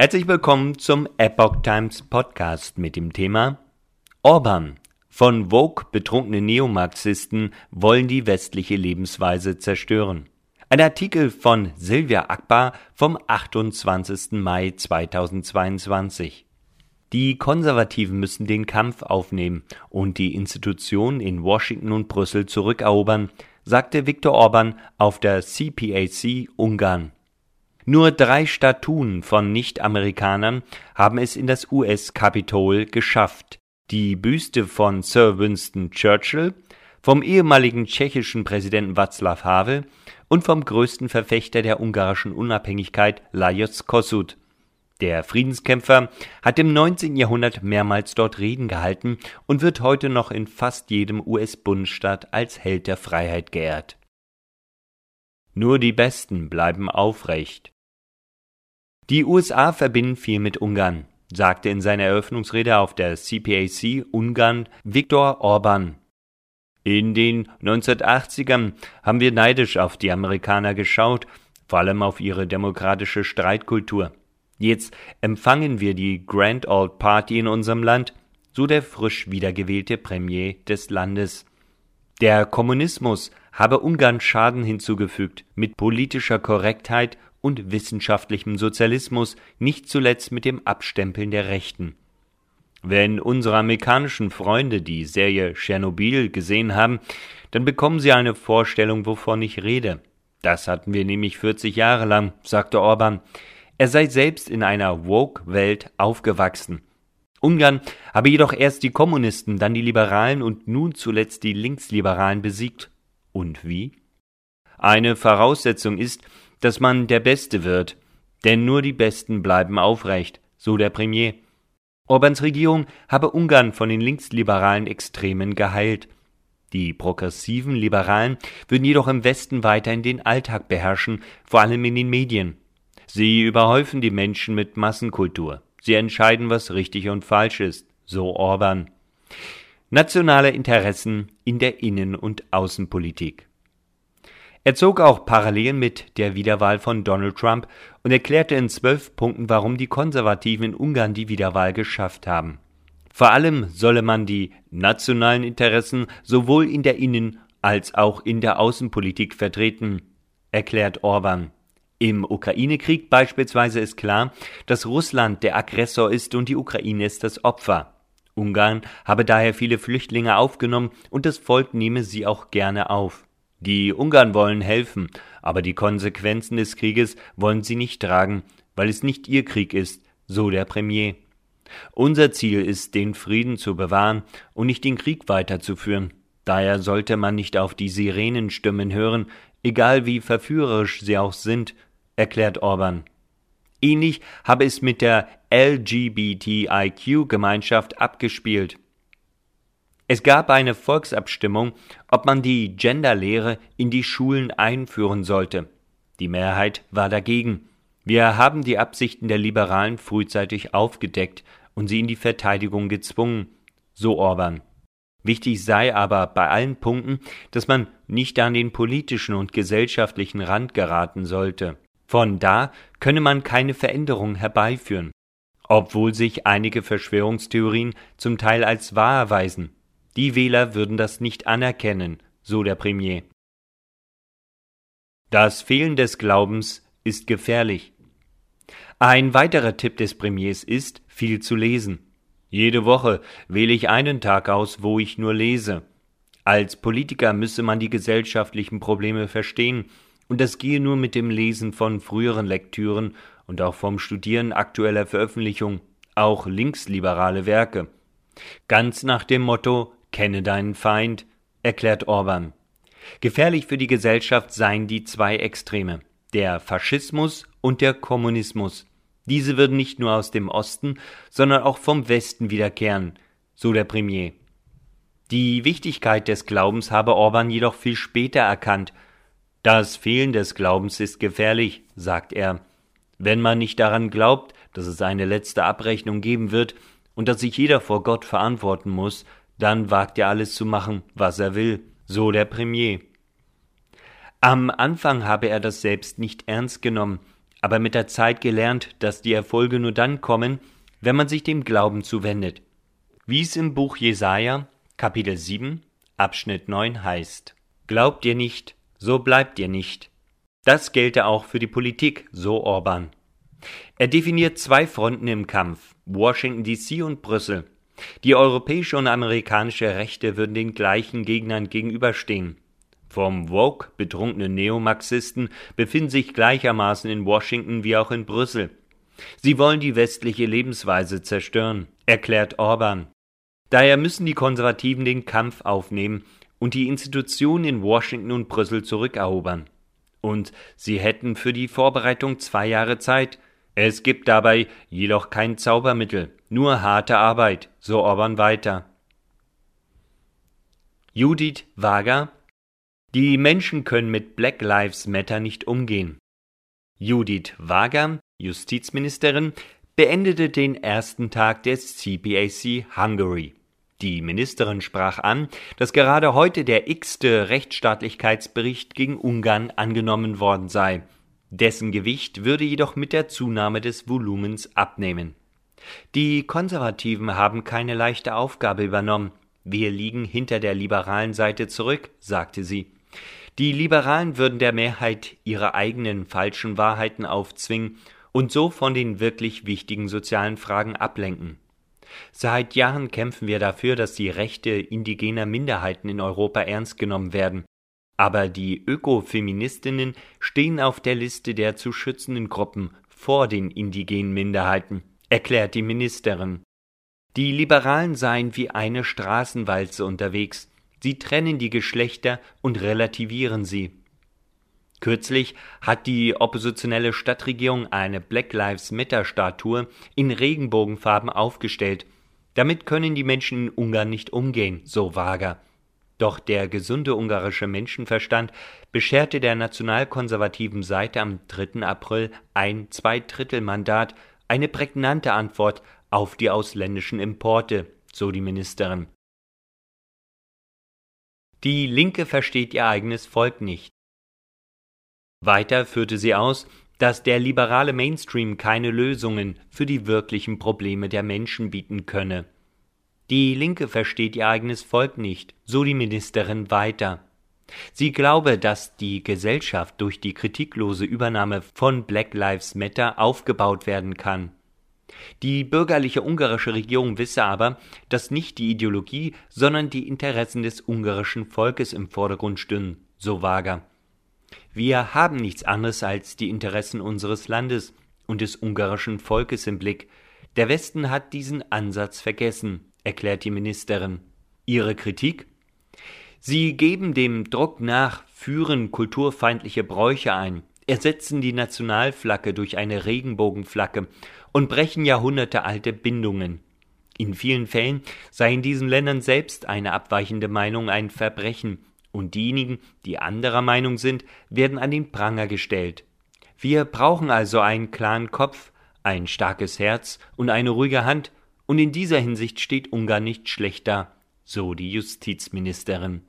Herzlich willkommen zum Epoch Times Podcast mit dem Thema Orban. Von Vogue betrunkene Neomarxisten wollen die westliche Lebensweise zerstören. Ein Artikel von Silvia Akbar vom 28. Mai 2022. Die Konservativen müssen den Kampf aufnehmen und die Institutionen in Washington und Brüssel zurückerobern, sagte Viktor Orban auf der CPAC Ungarn. Nur drei Statuen von Nicht-Amerikanern haben es in das US-Kapitol geschafft. Die Büste von Sir Winston Churchill, vom ehemaligen tschechischen Präsidenten Václav Havel und vom größten Verfechter der ungarischen Unabhängigkeit Lajos Kossuth. Der Friedenskämpfer hat im 19. Jahrhundert mehrmals dort Reden gehalten und wird heute noch in fast jedem US-Bundesstaat als Held der Freiheit geehrt. Nur die Besten bleiben aufrecht. Die USA verbinden viel mit Ungarn, sagte in seiner Eröffnungsrede auf der CPAC Ungarn Viktor Orban. In den 1980ern haben wir neidisch auf die Amerikaner geschaut, vor allem auf ihre demokratische Streitkultur. Jetzt empfangen wir die Grand Old Party in unserem Land, so der frisch wiedergewählte Premier des Landes. Der Kommunismus habe Ungarn Schaden hinzugefügt, mit politischer Korrektheit und wissenschaftlichem Sozialismus, nicht zuletzt mit dem Abstempeln der Rechten. Wenn unsere amerikanischen Freunde die Serie Tschernobyl gesehen haben, dann bekommen sie eine Vorstellung, wovon ich rede. Das hatten wir nämlich 40 Jahre lang, sagte Orban. Er sei selbst in einer Woke-Welt aufgewachsen. Ungarn habe jedoch erst die Kommunisten, dann die Liberalen und nun zuletzt die Linksliberalen besiegt. Und wie? Eine Voraussetzung ist, dass man der Beste wird, denn nur die Besten bleiben aufrecht, so der Premier. Orbans Regierung habe Ungarn von den linksliberalen Extremen geheilt. Die progressiven Liberalen würden jedoch im Westen weiterhin den Alltag beherrschen, vor allem in den Medien. Sie überhäufen die Menschen mit Massenkultur. Sie entscheiden, was richtig und falsch ist, so Orban. Nationale Interessen in der Innen- und Außenpolitik. Er zog auch Parallelen mit der Wiederwahl von Donald Trump und erklärte in zwölf Punkten, warum die Konservativen in Ungarn die Wiederwahl geschafft haben. Vor allem solle man die nationalen Interessen sowohl in der Innen- als auch in der Außenpolitik vertreten, erklärt Orban. Im Ukraine-Krieg beispielsweise ist klar, dass Russland der Aggressor ist und die Ukraine ist das Opfer. Ungarn habe daher viele Flüchtlinge aufgenommen und das Volk nehme sie auch gerne auf. Die Ungarn wollen helfen, aber die Konsequenzen des Krieges wollen sie nicht tragen, weil es nicht ihr Krieg ist, so der Premier. Unser Ziel ist, den Frieden zu bewahren und nicht den Krieg weiterzuführen. Daher sollte man nicht auf die Sirenenstimmen hören, egal wie verführerisch sie auch sind, erklärt Orban. Ähnlich habe es mit der LGBTIQ-Gemeinschaft abgespielt. Es gab eine Volksabstimmung, ob man die Genderlehre in die Schulen einführen sollte. Die Mehrheit war dagegen. Wir haben die Absichten der Liberalen frühzeitig aufgedeckt und sie in die Verteidigung gezwungen, so Orban. Wichtig sei aber bei allen Punkten, dass man nicht an den politischen und gesellschaftlichen Rand geraten sollte. Von da könne man keine Veränderung herbeiführen, obwohl sich einige Verschwörungstheorien zum Teil als wahr erweisen. Die Wähler würden das nicht anerkennen, so der Premier. Das Fehlen des Glaubens ist gefährlich. Ein weiterer Tipp des Premiers ist, viel zu lesen. Jede Woche wähle ich einen Tag aus, wo ich nur lese. Als Politiker müsse man die gesellschaftlichen Probleme verstehen, und das gehe nur mit dem Lesen von früheren Lektüren und auch vom Studieren aktueller Veröffentlichungen, auch linksliberale Werke. Ganz nach dem Motto Kenne deinen Feind, erklärt Orban. Gefährlich für die Gesellschaft seien die zwei Extreme, der Faschismus und der Kommunismus. Diese würden nicht nur aus dem Osten, sondern auch vom Westen wiederkehren, so der Premier. Die Wichtigkeit des Glaubens habe Orban jedoch viel später erkannt. Das Fehlen des Glaubens ist gefährlich, sagt er. Wenn man nicht daran glaubt, dass es eine letzte Abrechnung geben wird und dass sich jeder vor Gott verantworten muss, dann wagt er alles zu machen, was er will, so der Premier. Am Anfang habe er das selbst nicht ernst genommen, aber mit der Zeit gelernt, dass die Erfolge nur dann kommen, wenn man sich dem Glauben zuwendet. Wie es im Buch Jesaja, Kapitel 7, Abschnitt 9 heißt: Glaubt ihr nicht, so bleibt ihr nicht. Das gelte auch für die Politik, so Orban. Er definiert zwei Fronten im Kampf, Washington DC und Brüssel. Die europäische und amerikanische Rechte würden den gleichen Gegnern gegenüberstehen. Vom Woke betrunkenen Neomarxisten befinden sich gleichermaßen in Washington wie auch in Brüssel. Sie wollen die westliche Lebensweise zerstören, erklärt Orban. Daher müssen die Konservativen den Kampf aufnehmen und die Institutionen in Washington und Brüssel zurückerobern. Und sie hätten für die Vorbereitung zwei Jahre Zeit. Es gibt dabei jedoch kein Zaubermittel, nur harte Arbeit, so Orban weiter. Judith Wager Die Menschen können mit Black Lives Matter nicht umgehen. Judith Wager, Justizministerin, beendete den ersten Tag des CPAC Hungary. Die Ministerin sprach an, dass gerade heute der x-te Rechtsstaatlichkeitsbericht gegen Ungarn angenommen worden sei. Dessen Gewicht würde jedoch mit der Zunahme des Volumens abnehmen. Die Konservativen haben keine leichte Aufgabe übernommen. Wir liegen hinter der liberalen Seite zurück, sagte sie. Die Liberalen würden der Mehrheit ihre eigenen falschen Wahrheiten aufzwingen und so von den wirklich wichtigen sozialen Fragen ablenken. Seit Jahren kämpfen wir dafür, dass die Rechte indigener Minderheiten in Europa ernst genommen werden. Aber die Ökofeministinnen stehen auf der Liste der zu schützenden Gruppen vor den indigenen Minderheiten, erklärt die Ministerin. Die Liberalen seien wie eine Straßenwalze unterwegs. Sie trennen die Geschlechter und relativieren sie. Kürzlich hat die oppositionelle Stadtregierung eine Black Lives Matter Statue in Regenbogenfarben aufgestellt. Damit können die Menschen in Ungarn nicht umgehen, so Wager. Doch der gesunde ungarische Menschenverstand bescherte der nationalkonservativen Seite am 3. April ein Zweidrittelmandat, eine prägnante Antwort auf die ausländischen Importe, so die Ministerin. Die Linke versteht ihr eigenes Volk nicht. Weiter führte sie aus, dass der liberale Mainstream keine Lösungen für die wirklichen Probleme der Menschen bieten könne. Die Linke versteht ihr eigenes Volk nicht, so die Ministerin weiter. Sie glaube, dass die Gesellschaft durch die kritiklose Übernahme von Black Lives Matter aufgebaut werden kann. Die bürgerliche ungarische Regierung wisse aber, dass nicht die Ideologie, sondern die Interessen des ungarischen Volkes im Vordergrund stünden, so Wager. Wir haben nichts anderes als die Interessen unseres Landes und des ungarischen Volkes im Blick. Der Westen hat diesen Ansatz vergessen, erklärt die Ministerin. Ihre Kritik? Sie geben dem Druck nach, führen kulturfeindliche Bräuche ein, ersetzen die Nationalflagge durch eine Regenbogenflagge und brechen jahrhundertealte Bindungen. In vielen Fällen sei in diesen Ländern selbst eine abweichende Meinung ein Verbrechen, und diejenigen, die anderer Meinung sind, werden an den Pranger gestellt. Wir brauchen also einen klaren Kopf, ein starkes Herz und eine ruhige Hand, und in dieser Hinsicht steht Ungarn nicht schlechter, so die Justizministerin.